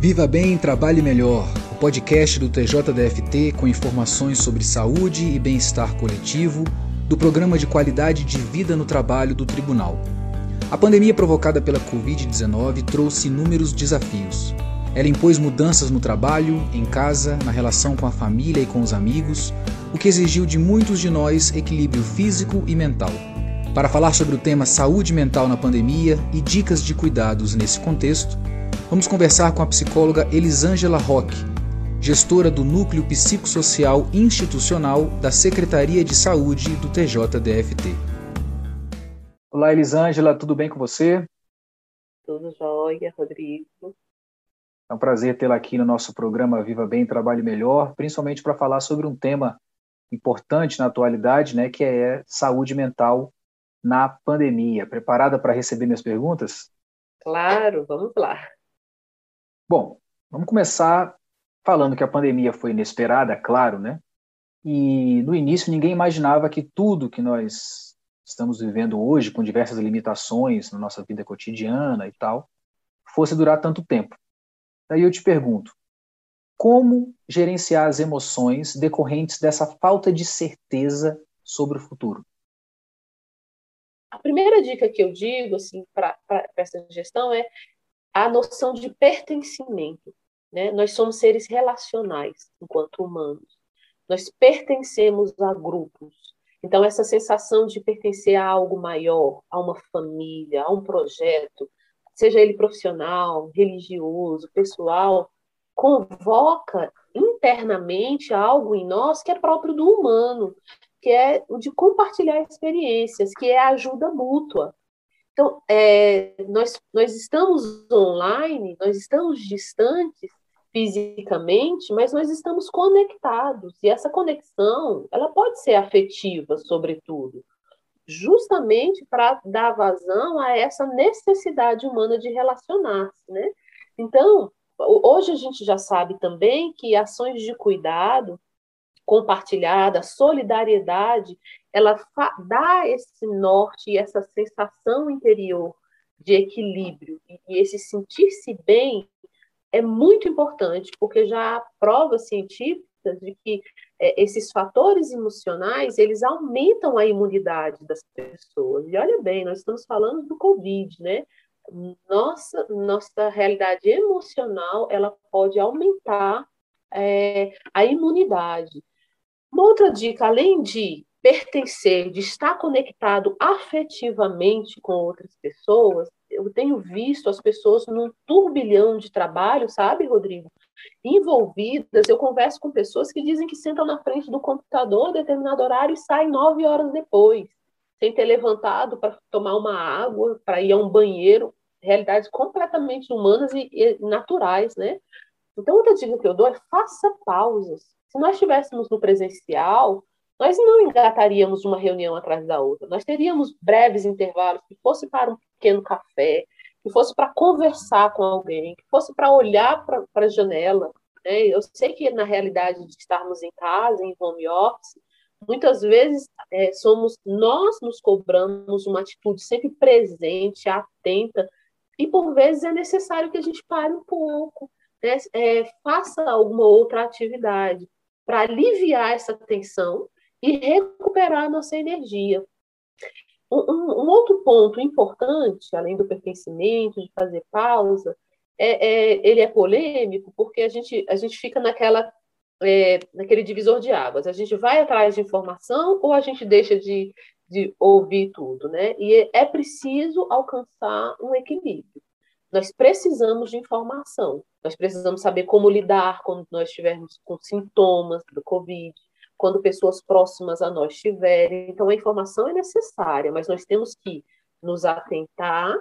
Viva Bem, Trabalhe Melhor, o podcast do TJDFT com informações sobre saúde e bem-estar coletivo do Programa de Qualidade de Vida no Trabalho do Tribunal. A pandemia provocada pela Covid-19 trouxe inúmeros desafios. Ela impôs mudanças no trabalho, em casa, na relação com a família e com os amigos, o que exigiu de muitos de nós equilíbrio físico e mental. Para falar sobre o tema saúde mental na pandemia e dicas de cuidados nesse contexto, Vamos conversar com a psicóloga Elisângela Roque, gestora do Núcleo Psicossocial Institucional da Secretaria de Saúde do TJDFT. Olá, Elisângela, tudo bem com você? Tudo jóia, Rodrigo. É um prazer tê-la aqui no nosso programa Viva Bem, Trabalhe Melhor, principalmente para falar sobre um tema importante na atualidade, né, que é saúde mental na pandemia. Preparada para receber minhas perguntas? Claro, vamos lá. Bom, vamos começar falando que a pandemia foi inesperada, claro, né? E no início ninguém imaginava que tudo que nós estamos vivendo hoje, com diversas limitações na nossa vida cotidiana e tal, fosse durar tanto tempo. Daí eu te pergunto, como gerenciar as emoções decorrentes dessa falta de certeza sobre o futuro? A primeira dica que eu digo assim para essa gestão é a noção de pertencimento. Né? Nós somos seres relacionais enquanto humanos. Nós pertencemos a grupos. Então, essa sensação de pertencer a algo maior, a uma família, a um projeto, seja ele profissional, religioso, pessoal, convoca internamente algo em nós que é próprio do humano, que é o de compartilhar experiências, que é a ajuda mútua. Então, é, nós, nós estamos online, nós estamos distantes fisicamente, mas nós estamos conectados. E essa conexão, ela pode ser afetiva, sobretudo, justamente para dar vazão a essa necessidade humana de relacionar-se, né? Então, hoje a gente já sabe também que ações de cuidado compartilhada, solidariedade, ela dá esse norte e essa sensação interior de equilíbrio e esse sentir-se bem é muito importante, porque já há provas científicas de que é, esses fatores emocionais, eles aumentam a imunidade das pessoas. E olha bem, nós estamos falando do Covid, né? Nossa, nossa realidade emocional, ela pode aumentar é, a imunidade. Uma outra dica, além de pertencer, de estar conectado afetivamente com outras pessoas, eu tenho visto as pessoas num turbilhão de trabalho, sabe, Rodrigo? Envolvidas, eu converso com pessoas que dizem que sentam na frente do computador a determinado horário e saem nove horas depois, sem ter levantado para tomar uma água, para ir a um banheiro, realidades completamente humanas e, e naturais, né? Então, outra dica que eu dou é faça pausas. Se nós estivéssemos no presencial, nós não engataríamos uma reunião atrás da outra. Nós teríamos breves intervalos que fosse para um pequeno café, que fosse para conversar com alguém, que fosse para olhar para a janela. Né? Eu sei que na realidade de estarmos em casa, em home office, muitas vezes é, somos nós nos cobramos uma atitude sempre presente, atenta, e por vezes é necessário que a gente pare um pouco, né? é, faça alguma outra atividade para aliviar essa tensão e recuperar a nossa energia. Um, um, outro ponto importante, além do pertencimento, de fazer pausa, é, é, ele é polêmico porque a gente, a gente fica naquela, é, naquele divisor de águas. A gente vai atrás de informação ou a gente deixa de, de ouvir tudo, né? E é preciso alcançar um equilíbrio. Nós precisamos de informação, nós precisamos saber como lidar quando nós estivermos com sintomas do Covid, quando pessoas próximas a nós tiverem. Então, a informação é necessária, mas nós temos que nos atentar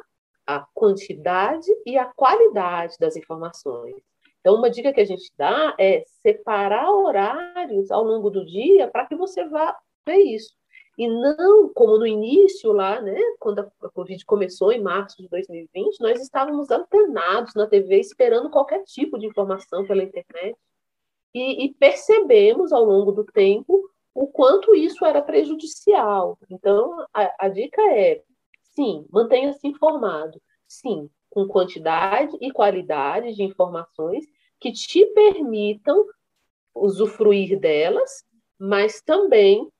à quantidade e à qualidade das informações. Então, uma dica que a gente dá é separar horários ao longo do dia para que você vá ver isso. E não como no início lá, né, quando a Covid começou em março de 2020, nós estávamos antenados na TV esperando qualquer tipo de informação pela internet e, e percebemos ao longo do tempo o quanto isso era prejudicial. Então, a, a dica é, sim, mantenha-se informado. Sim, com quantidade e qualidade de informações que te permitam usufruir delas, mas também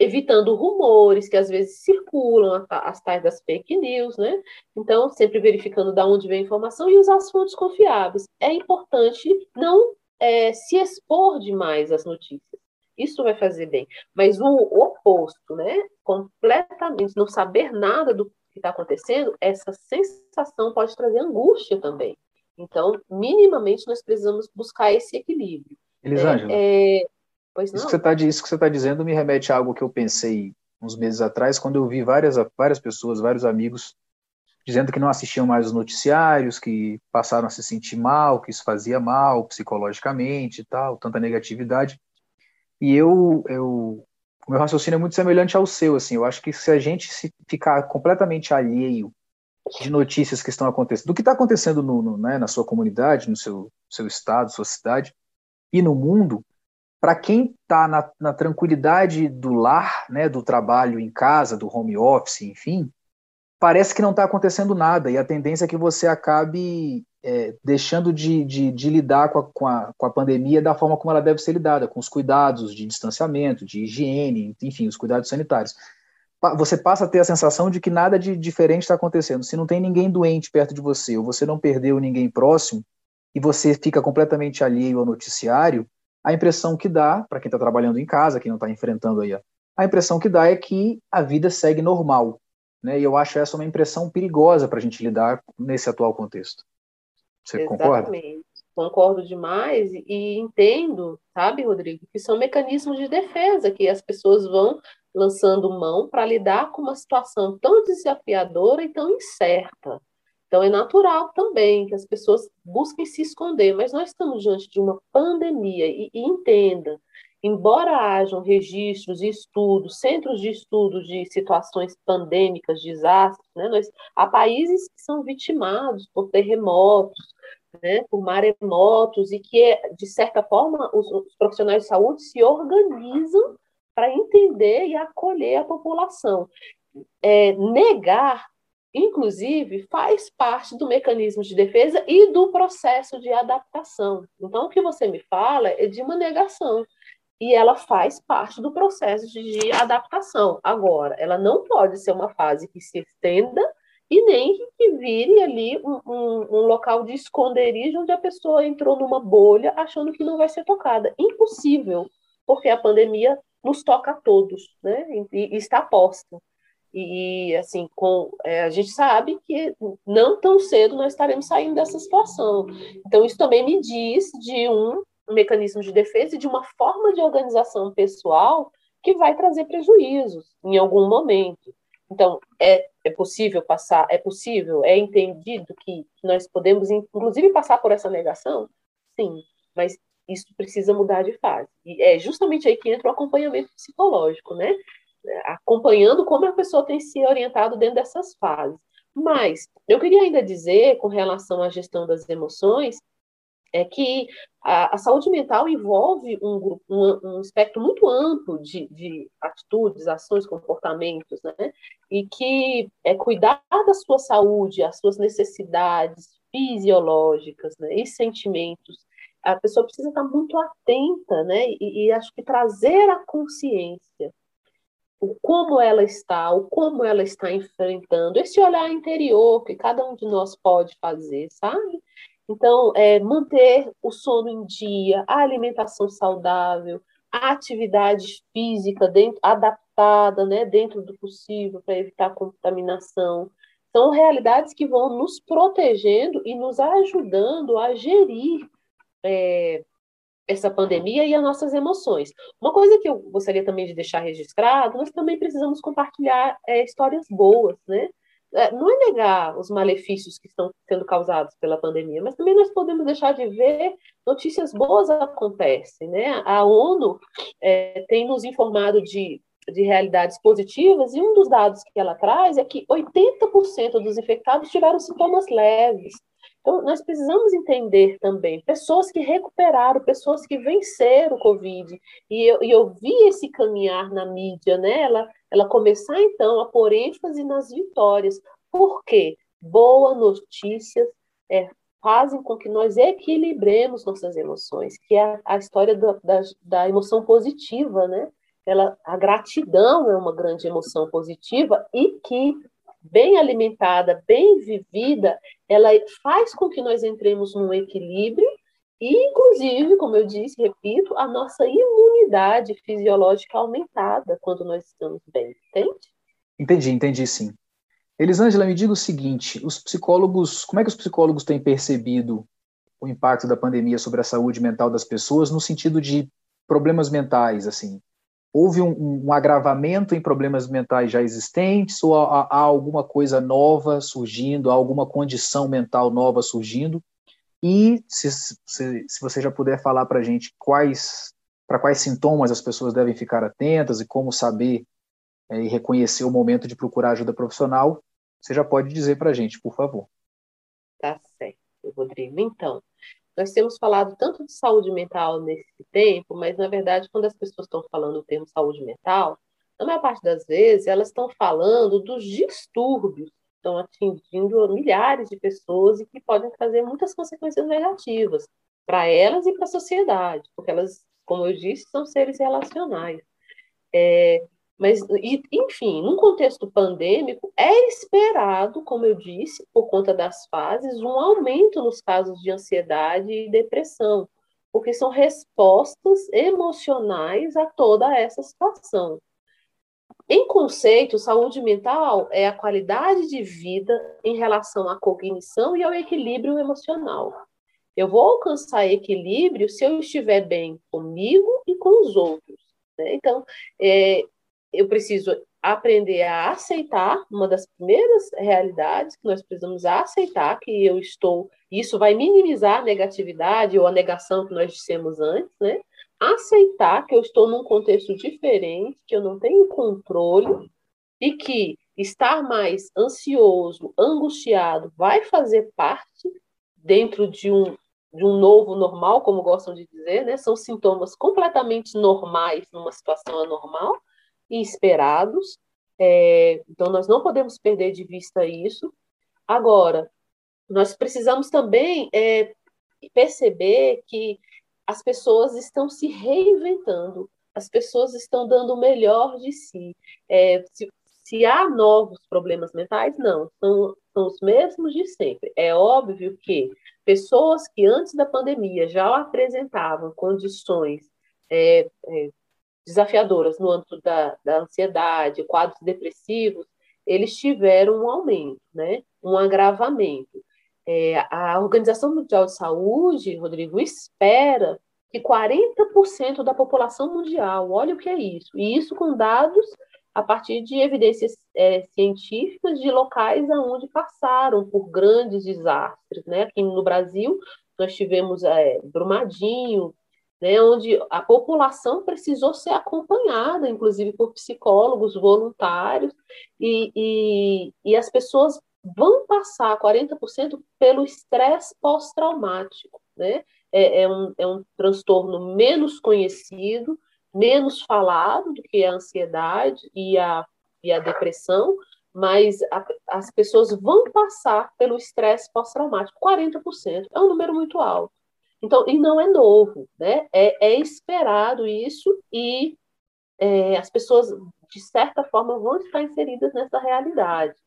evitando rumores que às vezes circulam, as tais das fake news, né? Então, sempre verificando de onde vem a informação e usar as fontes confiáveis. É importante não é, se expor demais às notícias. Isso vai fazer bem. Mas o oposto, né? Completamente não saber nada do que está acontecendo, essa sensação pode trazer angústia também. Então, minimamente, nós precisamos buscar esse equilíbrio. Elisângela, é, é Pois isso, que você tá, isso que você está dizendo me remete a algo que eu pensei uns meses atrás, quando eu vi várias, várias pessoas, vários amigos, dizendo que não assistiam mais os noticiários, que passaram a se sentir mal, que isso fazia mal psicologicamente e tal, tanta negatividade. E eu, eu o meu raciocínio é muito semelhante ao seu, assim, eu acho que se a gente se ficar completamente alheio de notícias que estão acontecendo, do que está acontecendo no, no, né, na sua comunidade, no seu, seu estado, sua cidade e no mundo, para quem está na, na, tranquilidade do lar, né, do trabalho em casa, do home office, enfim, parece que não está acontecendo nada e a tendência é que você acabe é, deixando de, de, de lidar com a, com, a, com a pandemia da forma como ela deve ser lidada, com os cuidados de distanciamento, de higiene, enfim, os cuidados sanitários. Você passa a ter a sensação de que nada de diferente está acontecendo. Se não tem ninguém doente perto de você, ou você não perdeu ninguém próximo, e você fica completamente alheio ao noticiário, a impressão que dá, para quem está trabalhando em casa, quem não está enfrentando aí, a impressão que dá é que a vida segue normal. Né? E eu acho essa uma impressão perigosa para a gente lidar nesse atual contexto. Você Exatamente. concorda? Concordo demais e entendo, sabe, Rodrigo, que são mecanismos de defesa que as pessoas vão lançando mão para lidar com uma situação tão desafiadora e tão incerta. Então, é natural também que as pessoas busquem se esconder, mas nós estamos diante de uma pandemia, e, e entenda, embora hajam registros e estudos, centros de estudo de situações pandêmicas, desastres, né, nós, há países que são vitimados por terremotos, né, por maremotos, e que, de certa forma, os, os profissionais de saúde se organizam para entender e acolher a população. É, negar inclusive, faz parte do mecanismo de defesa e do processo de adaptação. Então, o que você me fala é de uma negação, e ela faz parte do processo de adaptação. Agora, ela não pode ser uma fase que se estenda e nem que vire ali um, um, um local de esconderijo onde a pessoa entrou numa bolha achando que não vai ser tocada. Impossível, porque a pandemia nos toca a todos, né? E, e está posta. E, assim, com, é, a gente sabe que não tão cedo nós estaremos saindo dessa situação. Então, isso também me diz de um mecanismo de defesa e de uma forma de organização pessoal que vai trazer prejuízos em algum momento. Então, é, é possível passar, é possível, é entendido que nós podemos, inclusive, passar por essa negação? Sim, mas isso precisa mudar de fase. E é justamente aí que entra o acompanhamento psicológico, né? Acompanhando como a pessoa tem se orientado dentro dessas fases. Mas eu queria ainda dizer, com relação à gestão das emoções, é que a, a saúde mental envolve um, um, um espectro muito amplo de, de, atitudes, ações, comportamentos, né? E que é cuidar da sua saúde, as suas necessidades fisiológicas né? e sentimentos. A pessoa precisa estar muito atenta, né? E, e acho que trazer a consciência o como ela está, o como ela está enfrentando, esse olhar interior que cada um de nós pode fazer, sabe? Então, é, manter o sono em dia, a alimentação saudável, a atividade física dentro, adaptada, né, dentro do possível para evitar contaminação, são realidades que vão nos protegendo e nos ajudando a gerir é, essa pandemia e as nossas emoções. Uma coisa que eu gostaria também de deixar registrado, nós também precisamos compartilhar é, histórias boas, né? É, não é negar os malefícios que estão sendo causados pela pandemia, mas também nós podemos deixar de ver notícias boas acontecem, né? A ONU é, tem nos informado de, de realidades positivas e um dos dados que ela traz é que 80% dos infectados tiveram sintomas leves. Então, nós precisamos entender também pessoas que recuperaram, pessoas que venceram o Covid. E eu, e eu vi esse caminhar na mídia, né? Ela, ela começar, então, a pôr ênfase nas vitórias. Por quê? boas notícias é, fazem com que nós equilibremos nossas emoções, que é a, a história da, da, da, emoção positiva, né? Ela, a gratidão é uma grande emoção positiva e que, bem alimentada, bem vivida, ela faz com que nós entremos num equilíbrio e, inclusive, como eu disse, repito, a nossa imunidade fisiológica aumentada quando nós estamos bem, entende? Entendi, entendi sim. Elisângela, me diga o seguinte: os psicólogos, como é que os psicólogos têm percebido o impacto da pandemia sobre a saúde mental das pessoas no sentido de problemas mentais, assim? Houve um, um agravamento em problemas mentais já existentes ou há, há, alguma coisa nova surgindo, há alguma condição mental nova surgindo? E se, se, se você já puder falar para a gente quais para quais sintomas as pessoas devem ficar atentas e como saber é, e reconhecer o momento de procurar ajuda profissional, você já pode dizer para a gente, por favor. Tá certo, Rodrigo. Então, nós temos falado tanto de saúde mental nesse tempo, mas, na verdade, quando as pessoas estão falando o termo saúde mental, na maior parte das vezes, elas estão falando dos distúrbios que estão atingindo milhares de pessoas e que podem trazer muitas consequências negativas para elas e para a sociedade, porque elas, como eu disse, são seres relacionais. É, mas, enfim, num contexto pandêmico, é esperado, como eu disse, por conta das fases, um aumento nos casos de ansiedade e depressão, porque são respostas emocionais a toda essa situação. Em conceito, saúde mental é a qualidade de vida em relação à cognição e ao equilíbrio emocional. Eu vou alcançar equilíbrio se eu estiver bem comigo e com os outros. Né? Então, é, eu preciso aprender a aceitar uma das primeiras realidades que nós precisamos aceitar que eu estou isso vai minimizar a negatividade ou a negação que nós dissemos antes né? Aceitar que eu estou num contexto diferente que eu não tenho controle e que estar mais ansioso angustiado vai fazer parte dentro de um de um novo normal como gostam de dizer né? São sintomas completamente normais numa situação anormal e esperados. É, então, nós não podemos perder de vista isso. Agora, nós precisamos também é, perceber que as pessoas estão se reinventando, as pessoas estão dando o melhor de si. É, se, se, há novos problemas mentais, não, são, são os mesmos de sempre. É óbvio que pessoas que antes da pandemia já apresentavam condições é, é, desafiadoras no âmbito da, da ansiedade, quadros depressivos, eles tiveram um aumento, né? um agravamento. É, a Organização Mundial de Saúde, Rodrigo, espera que 40% da população mundial, olha o que é isso, e isso com dados a partir de evidências é, científicas de locais onde passaram por grandes desastres. Né? Aqui no Brasil, nós tivemos é, Brumadinho, né, onde a população precisou ser acompanhada, inclusive por psicólogos voluntários, e, e, e as pessoas vão passar 40% pelo estresse pós-traumático. Né? É, é, um, é um transtorno menos conhecido, menos falado do que a ansiedade e a, e a depressão, mas a, as pessoas vão passar pelo estresse pós-traumático. 40% é um número muito alto. Então, e não é novo, né? É, é esperado isso e é, as pessoas, de certa forma, vão estar inseridas nessa realidade.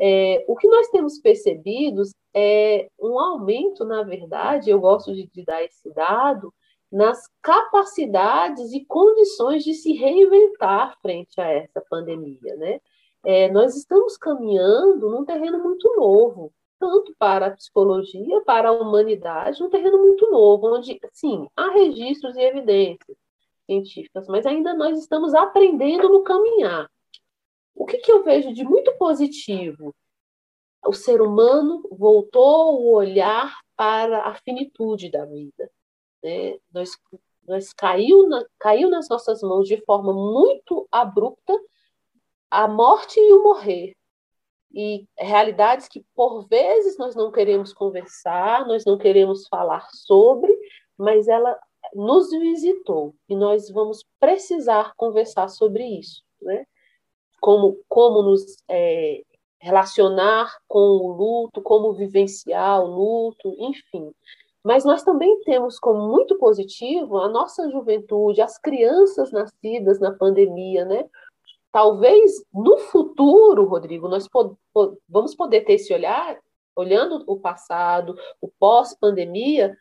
É, o que nós temos percebido é um aumento, na verdade, eu gosto de, de dar esse dado, nas capacidades e condições de se reinventar frente a essa pandemia, né? É, nós estamos caminhando num terreno muito novo tanto para a psicologia, para a humanidade, um terreno muito novo, onde, sim, há registros e evidências científicas, mas ainda nós estamos aprendendo no caminhar. O que, que eu vejo de muito positivo? O ser humano voltou o olhar para a finitude da vida. Né? Nós, nós caiu, na, caiu nas nossas mãos de forma muito abrupta a morte e o morrer e realidades que por vezes nós não queremos conversar, nós não queremos falar sobre, mas ela nos visitou e nós vamos precisar conversar sobre isso, né? Como como nos é, relacionar com o luto, como vivenciar o luto, enfim. Mas nós também temos como muito positivo a nossa juventude, as crianças nascidas na pandemia, né? Talvez no futuro, Rodrigo, nós vamos poder ter esse olhar, olhando o passado, o pós-pandemia,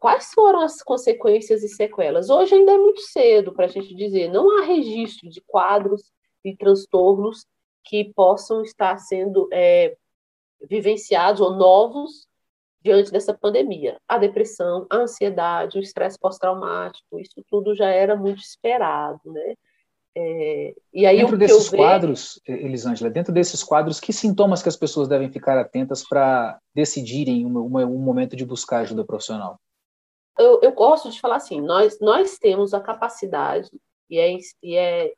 quais foram as consequências e sequelas? Hoje ainda é muito cedo para a gente dizer, não há registro de quadros e transtornos que possam estar sendo é, vivenciados ou novos diante dessa pandemia. A depressão, a ansiedade, o estresse pós-traumático, isso tudo já era muito esperado, né? É, e aí dentro desses quadros. Elisângela, dentro desses quadros, que sintomas que as pessoas devem ficar atentas para decidirem um, um, momento de buscar ajuda profissional? Eu, eu, gosto de falar assim, nós, nós temos a capacidade, e é, e é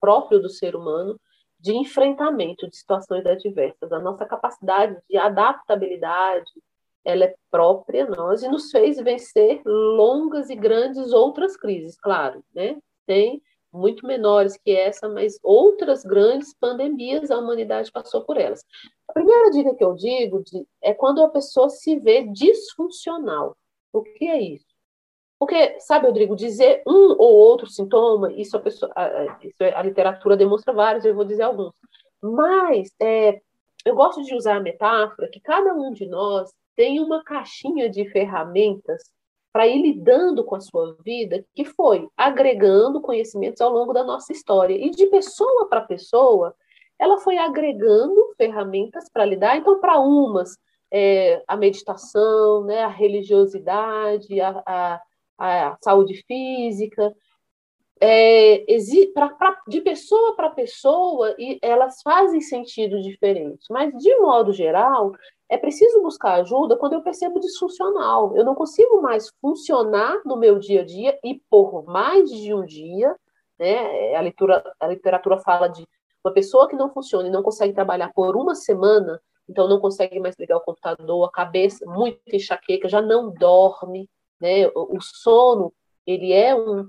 próprio do ser humano, de enfrentamento de situações adversas. A nossa capacidade de adaptabilidade, ela é própria nós e nos fez vencer longas e grandes outras crises, claro, né? Tem muito menores que essa, mas outras grandes pandemias a humanidade passou por elas. A primeira dica que eu digo é quando a pessoa se vê disfuncional. O que é isso? Porque, sabe, Rodrigo, dizer um ou outro sintoma, isso a, pessoa, a, isso a literatura demonstra vários, eu vou dizer alguns. Mas é, eu gosto de usar a metáfora que cada um de nós tem uma caixinha de ferramentas para ir lidando com a sua vida, que foi agregando conhecimentos ao longo da nossa história. E de pessoa para pessoa, ela foi agregando ferramentas para lidar. Então, para umas, é, a meditação, né, a religiosidade, a, a a saúde física, é, pra, pra, de pessoa para pessoa, e elas fazem sentido diferente. Mas, de modo geral, é preciso buscar ajuda quando eu percebo disfuncional. Eu não consigo mais funcionar no meu dia a dia e por mais de um dia. Né? A, literatura, a literatura fala de uma pessoa que não funciona e não consegue trabalhar por uma semana, então não consegue mais ligar o computador, a cabeça muito enxaqueca, já não dorme, né? O, sono ele é um,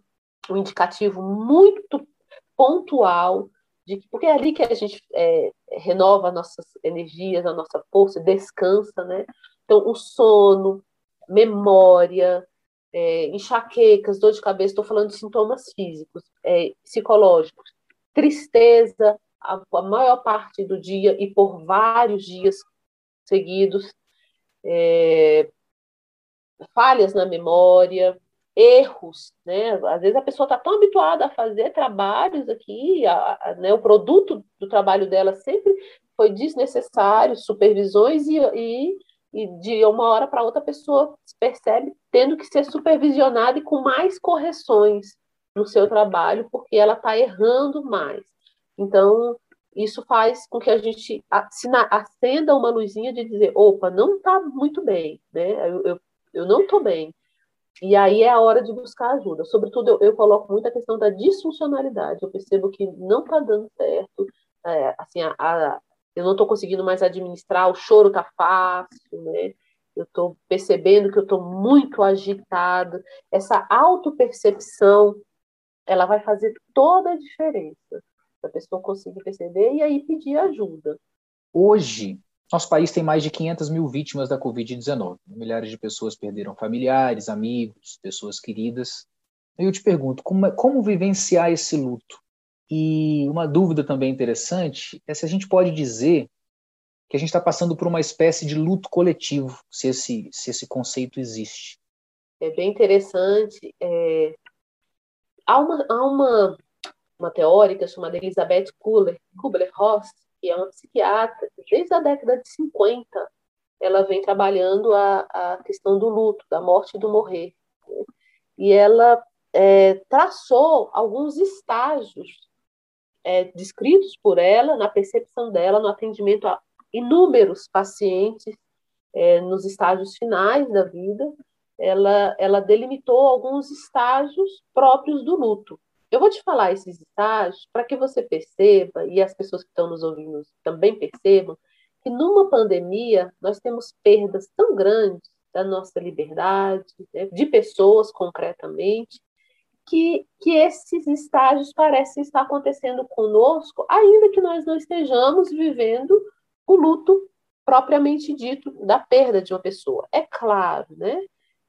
um indicativo muito pontual de porque é ali que a gente é, renova nossas energias, a nossa força, descansa, né? Então, o sono, memória, é, enxaquecas, dor de cabeça, estou falando de sintomas físicos, é, psicológicos, tristeza a, a, maior parte do dia e por vários dias seguidos, é, falhas na memória, erros, né? Às vezes a pessoa está tão habituada a fazer trabalhos aqui, a, a, né? o produto do trabalho dela sempre foi desnecessário, supervisões e, e, e de uma hora para outra a pessoa se percebe tendo que ser supervisionada e com mais correções no seu trabalho, porque ela está errando mais. Então, isso faz com que a gente acenda uma luzinha de dizer, opa, não está muito bem, né? Eu, eu eu não estou bem. E aí é a hora de buscar ajuda. Sobretudo, eu, eu coloco muito a questão da disfuncionalidade. Eu percebo que não está dando certo. É, assim, a, a, eu não estou conseguindo mais administrar, o choro está fácil, né? Eu estou percebendo que eu estou muito agitada. Essa autopercepção, ela vai fazer toda a diferença. A pessoa conseguir perceber e aí pedir ajuda. Hoje, nosso país tem mais de 500 mil vítimas da Covid-19. Milhares de pessoas perderam familiares, amigos, pessoas queridas. Eu te pergunto, como, é, como vivenciar esse luto? E uma dúvida também interessante é se a gente pode dizer que a gente está passando por uma espécie de luto coletivo, se esse, se esse conceito existe. É bem interessante. É... Há, uma, há uma, uma teórica chamada Elizabeth Kubler-Ross, que é uma psiquiatra, desde a década de 50, ela vem trabalhando a, a questão do luto, da morte e do morrer. Né? E ela é, traçou alguns estágios é, descritos por ela, na percepção dela, no atendimento a inúmeros pacientes é, nos estágios finais da vida. Ela, ela delimitou alguns estágios próprios do luto. Eu vou te falar esses estágios para que você perceba, e as pessoas que estão nos ouvindo também percebam, que numa pandemia nós temos perdas tão grandes da nossa liberdade, né, de pessoas concretamente, que, que esses estágios parecem estar acontecendo conosco, ainda que nós não estejamos vivendo o luto propriamente dito da perda de uma pessoa. É claro, né?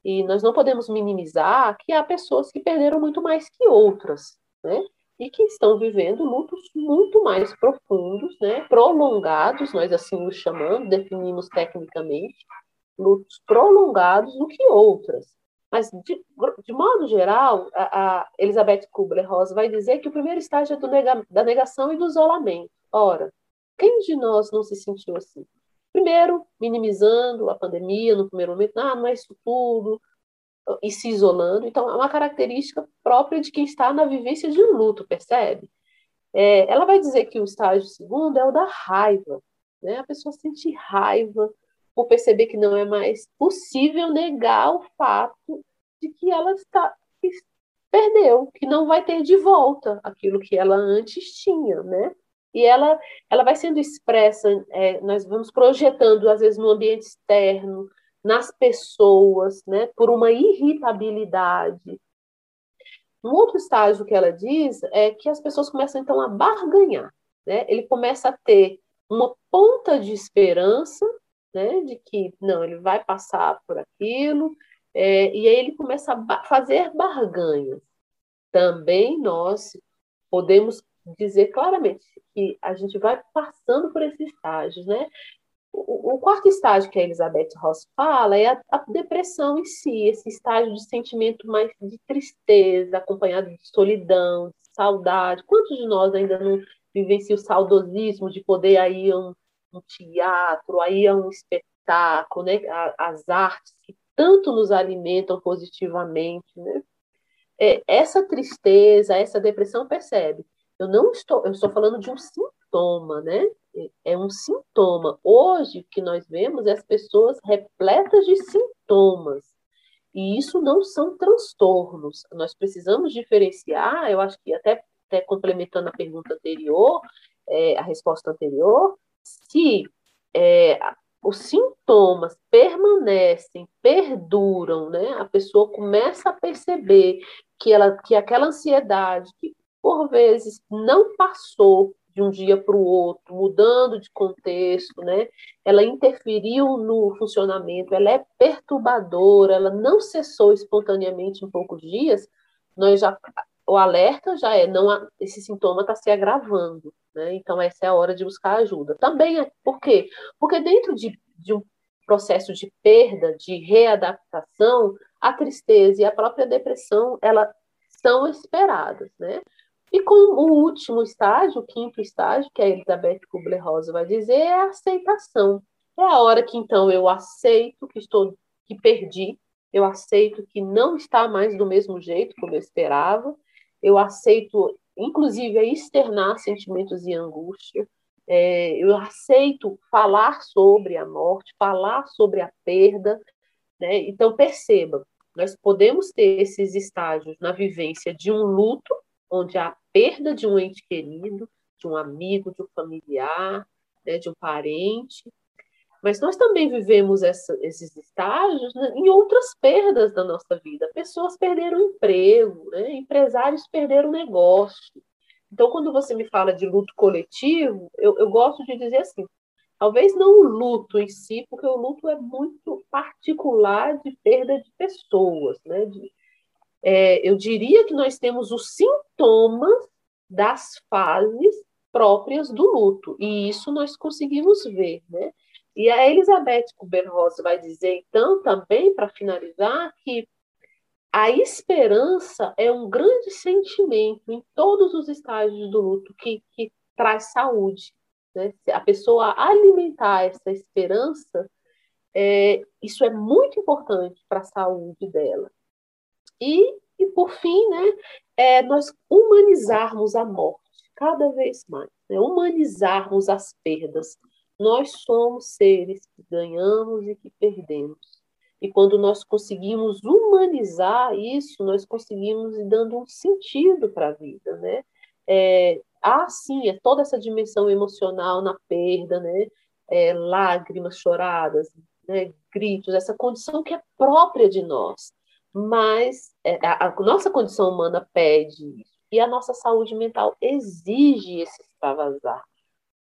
E nós não podemos minimizar que há pessoas que perderam muito mais que outras, né? E que estão vivendo lutos muito mais profundos, né? Prolongados, nós assim os chamamos, definimos tecnicamente, lutos prolongados do que outras. Mas, de, de modo geral, a, a Elizabeth Kubler-Ross vai dizer que o primeiro estágio é nega, da negação e do isolamento. Ora, quem de nós não se sentiu assim? Primeiro, minimizando a pandemia no primeiro momento, ah, não é isso tudo, e se isolando. Então, é uma característica própria de quem está na vivência de um luto, percebe? É, ela vai dizer que o estágio segundo é o da raiva. Né? A pessoa sente raiva por perceber que não é mais possível negar o fato de que ela está perdeu, que não vai ter de volta aquilo que ela antes tinha, né? E ela, ela vai sendo expressa, é, nós vamos projetando, às vezes, no ambiente externo, nas pessoas, né, por uma irritabilidade. Um outro estágio que ela diz é que as pessoas começam, então, a barganhar. Né? Ele começa a ter uma ponta de esperança né, de que, não, ele vai passar por aquilo, é, e aí ele começa a fazer barganhas. Também nós podemos dizer claramente que a gente vai passando por esses estágios, né? O, o quarto estágio que a Elizabeth Ross fala é a, a, depressão em si, esse estágio de sentimento mais de tristeza, acompanhado de solidão, de saudade. Quantos de nós ainda não vivenciam o saudosismo de poder ir a um, um teatro, aí a um espetáculo, né? As artes que tanto nos alimentam positivamente, né? É, essa tristeza, essa depressão percebe eu não estou, eu estou falando de um sintoma, né? É um sintoma. Hoje, o que nós vemos é as pessoas repletas de sintomas. E isso não são transtornos. Nós precisamos diferenciar, eu acho que até, até complementando a pergunta anterior, é, a resposta anterior, se é, os sintomas permanecem, perduram, né? A pessoa começa a perceber que, ela, que aquela ansiedade, que por vezes não passou de um dia para o outro, mudando de contexto, né? Ela interferiu no funcionamento, ela é perturbadora, ela não cessou espontaneamente em poucos dias, nós já o alerta já é não esse sintoma está se agravando, né? Então essa é a hora de buscar ajuda. Também é por quê? Porque dentro de, de um processo de perda, de readaptação, a tristeza e a própria depressão, ela são esperadas, né? E com o último estágio, o quinto estágio, que a Elizabeth Kubler-Ross vai dizer, é a aceitação. É a hora que então eu aceito que estou que perdi, eu aceito que não está mais do mesmo jeito como eu esperava, eu aceito, inclusive, externar sentimentos de angústia, é, eu aceito falar sobre a morte, falar sobre a perda. Né? Então, perceba, nós podemos ter esses estágios na vivência de um luto, onde há perda de um ente querido, de um amigo, de um familiar, né, de um parente. Mas nós também vivemos essa, esses estágios né, em outras perdas da nossa vida. Pessoas perderam emprego, né, empresários perderam negócio. Então, quando você me fala de luto coletivo, eu, eu gosto de dizer assim: talvez não o luto em si, porque o luto é muito particular de perda de pessoas, né, de, é, eu diria que nós temos os sintomas das fases próprias do luto, e isso nós conseguimos ver, né? E a Elizabeth Kubler-Ross vai dizer, então, também, para finalizar, que a esperança é um grande sentimento em todos os estágios do luto que, que traz saúde. Né? Se a pessoa alimentar essa esperança, é, isso é muito importante para a saúde dela. E, e por fim, né, é nós humanizarmos a morte cada vez mais, né, humanizarmos as perdas. Nós somos seres que ganhamos e que perdemos. E quando nós conseguimos humanizar isso, nós conseguimos ir dando um sentido para a vida, né? É, há sim, é toda essa dimensão emocional na perda, né? É, lágrimas choradas, né? gritos, essa condição que é própria de nós. Mas é, a, nossa condição humana pede isso. E a nossa saúde mental exige esse extravasar.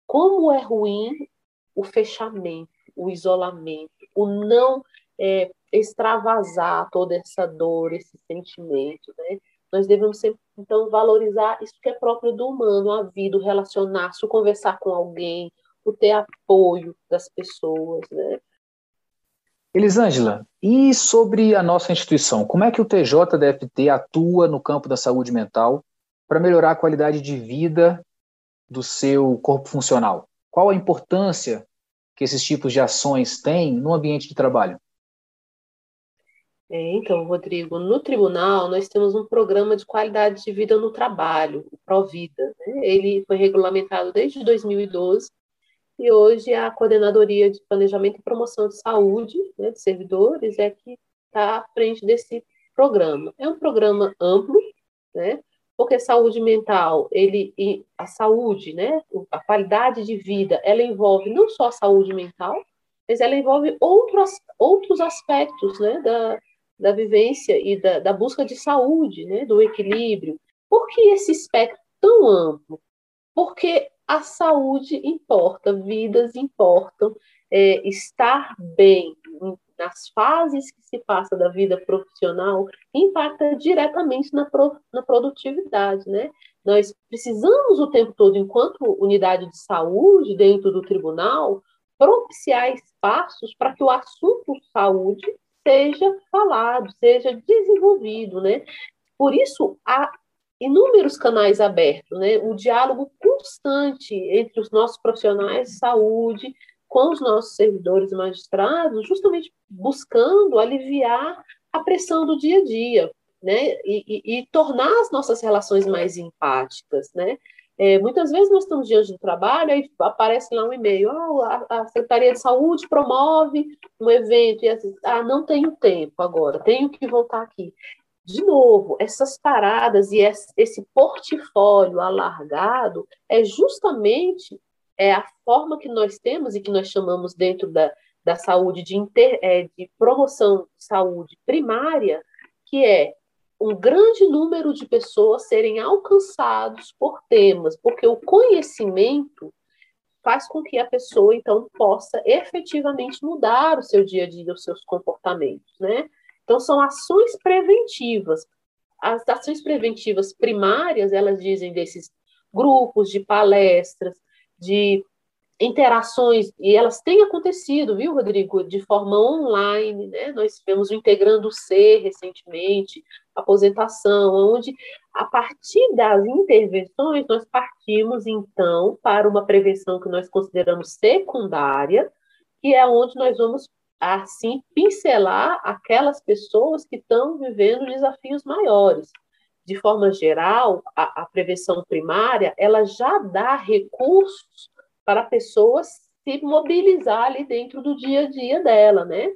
Como é ruim o fechamento, o isolamento, o não é, extravasar toda essa dor, esse sentimento, né? Nós devemos sempre, então, valorizar isso que é próprio do humano, a vida, o relacionar-se, o conversar com alguém, o ter apoio das pessoas, né? Elisângela, e sobre a nossa instituição? Como é que o TJDFT atua no campo da saúde mental para melhorar a qualidade de vida do seu corpo funcional? Qual a importância que esses tipos de ações têm no ambiente de trabalho? É, então, Rodrigo, no tribunal nós temos um programa de qualidade de vida no trabalho, o Provida. Né? Ele foi regulamentado desde 2012 e hoje a Coordenadoria de Planejamento e Promoção de Saúde né, de servidores é que está à frente desse programa. É um programa amplo, né? porque saúde mental, ele a saúde, né, a qualidade de vida, ela envolve não só a saúde mental, mas ela envolve outros, outros aspectos, né, da, da vivência e da, da busca de saúde, né, do equilíbrio. Por que esse espectro tão amplo? Porque a saúde importa, vidas importam, é, estar bem nas fases que se passa da vida profissional impacta diretamente na, pro, na produtividade, né? Nós precisamos o tempo todo, enquanto unidade de saúde dentro do tribunal, propiciar espaços para que o assunto saúde seja falado, seja desenvolvido, né? Por isso, há inúmeros canais abertos, né? O diálogo constante entre os nossos profissionais de saúde, com os nossos servidores magistrados, justamente buscando aliviar a pressão do dia a dia, né? E, e, e tornar as nossas relações mais empáticas, né? É, muitas vezes nós estamos diante do trabalho, aí aparece lá um e-mail, oh, a, a, Secretaria de Saúde promove um evento, e assim, ah, não tenho tempo agora, tenho que voltar aqui. De novo, essas paradas e esse portfólio alargado é justamente é a forma que nós temos e que nós chamamos dentro da, da saúde de, inter, é, de promoção de saúde primária, que é um grande número de pessoas serem alcançados por temas, porque o conhecimento faz com que a pessoa então possa efetivamente mudar o seu dia a dia, os seus comportamentos, né? Então são ações preventivas. As ações preventivas primárias, elas dizem desses grupos de palestras, de interações, e elas têm acontecido, viu, Rodrigo, de forma online, né? Nós tivemos o Integrando C recentemente, aposentação, onde, a partir das intervenções, nós partimos, então, para uma prevenção que nós consideramos secundária, que é onde nós vamos, assim, pincelar aquelas pessoas que estão vivendo desafios maiores. De forma geral, a, a prevenção primária, ela já dá recursos para a pessoa se mobilizar ali dentro do dia a dia dela, né?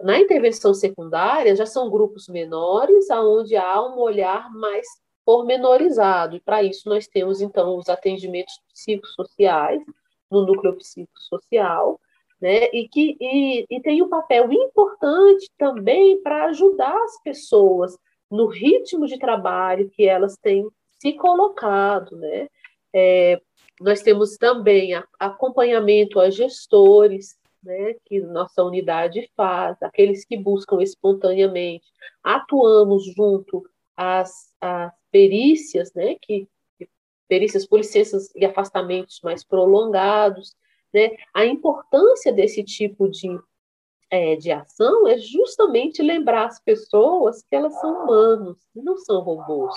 Na intervenção secundária, já são grupos menores, aonde há um olhar mais pormenorizado, e para isso nós temos, então, os atendimentos psicossociais, no núcleo psicossocial, né, e que e, e tem um papel importante também para ajudar as pessoas no ritmo de trabalho que elas têm se colocado, né, é, nós temos também acompanhamento a gestores, né, que nossa unidade faz, aqueles que buscam espontaneamente. Atuamos junto às, às perícias, né, que, perícias por licenças e afastamentos mais prolongados. Né? A importância desse tipo de, é, de ação é justamente lembrar as pessoas que elas são humanos, não são robôs,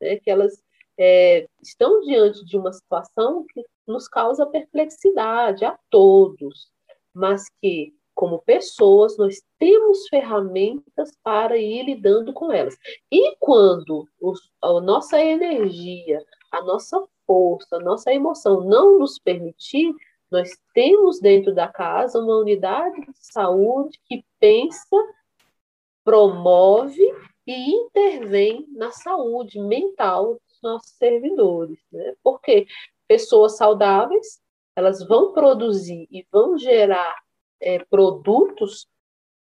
né? que elas é, estão diante de uma situação que nos causa perplexidade a todos, mas que, como pessoas, nós temos ferramentas para ir lidando com elas. E quando os, a nossa energia, a nossa força, a nossa emoção não nos permitir, nós temos dentro da casa uma unidade de saúde que pensa, promove e intervém na saúde mental nossos servidores, né? Porque pessoas saudáveis, elas vão produzir e vão gerar é, produtos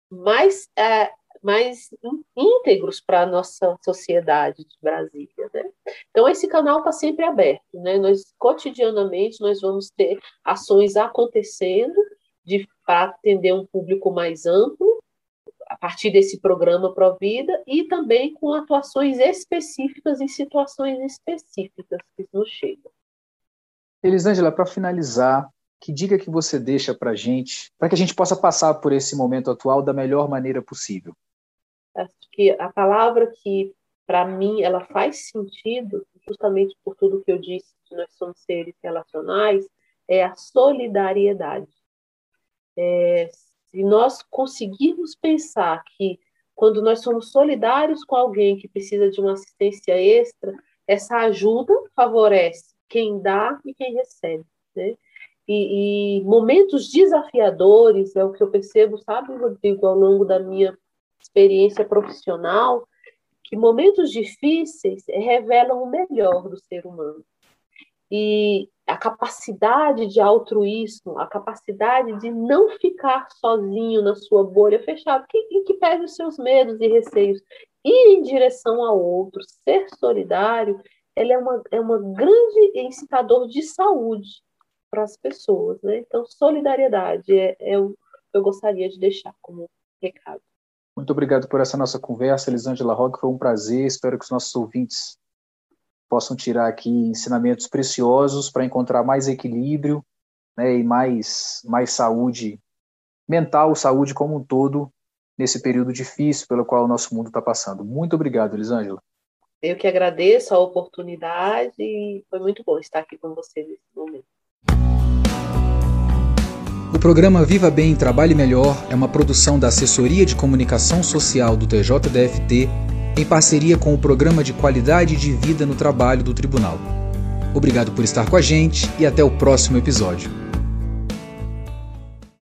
mais é, mais íntegros para a nossa sociedade de Brasília. Né? Então, esse canal está sempre aberto. Né? Nós, cotidianamente, nós vamos ter ações acontecendo para atender um público mais amplo, a partir desse programa Provida, e também com atuações específicas em situações específicas que nos chegam. Elisângela, para finalizar, que dica que você deixa para a gente, para que a gente possa passar por esse momento atual da melhor maneira possível? Acho que a palavra que, para mim, ela faz sentido, justamente por tudo que eu disse, que nós somos seres relacionais, é a solidariedade. É, se nós conseguirmos pensar que quando nós somos solidários com alguém que precisa de uma assistência extra, essa ajuda favorece quem dá e quem recebe. Né? e, e, momentos desafiadores, é o que eu percebo, sabe, Rodrigo, ao longo da minha experiência profissional, que momentos difíceis revelam o melhor do ser humano. E a capacidade de altruísmo, a capacidade de não ficar sozinho na sua bolha fechada, que, em que os seus medos e receios, ir em direção ao outro, ser solidário, ele é uma, é uma grande incitador de saúde para as pessoas, né? Então, solidariedade é, é eu gostaria de deixar como recado. Muito obrigado por essa nossa conversa, Elisângela Roque, foi um prazer, espero que os nossos ouvintes possam tirar aqui ensinamentos preciosos para encontrar mais equilíbrio né, e mais, mais saúde mental, saúde como um todo, nesse período difícil pelo qual o nosso mundo está passando. Muito obrigado, Elisângela. Eu que agradeço a oportunidade e foi muito bom estar aqui com você nesse momento. Programa Viva Bem Trabalhe Melhor é uma produção da Assessoria de Comunicação Social do TJDFT em parceria com o Programa de Qualidade de Vida no Trabalho do Tribunal. Obrigado por estar com a gente e até o próximo episódio.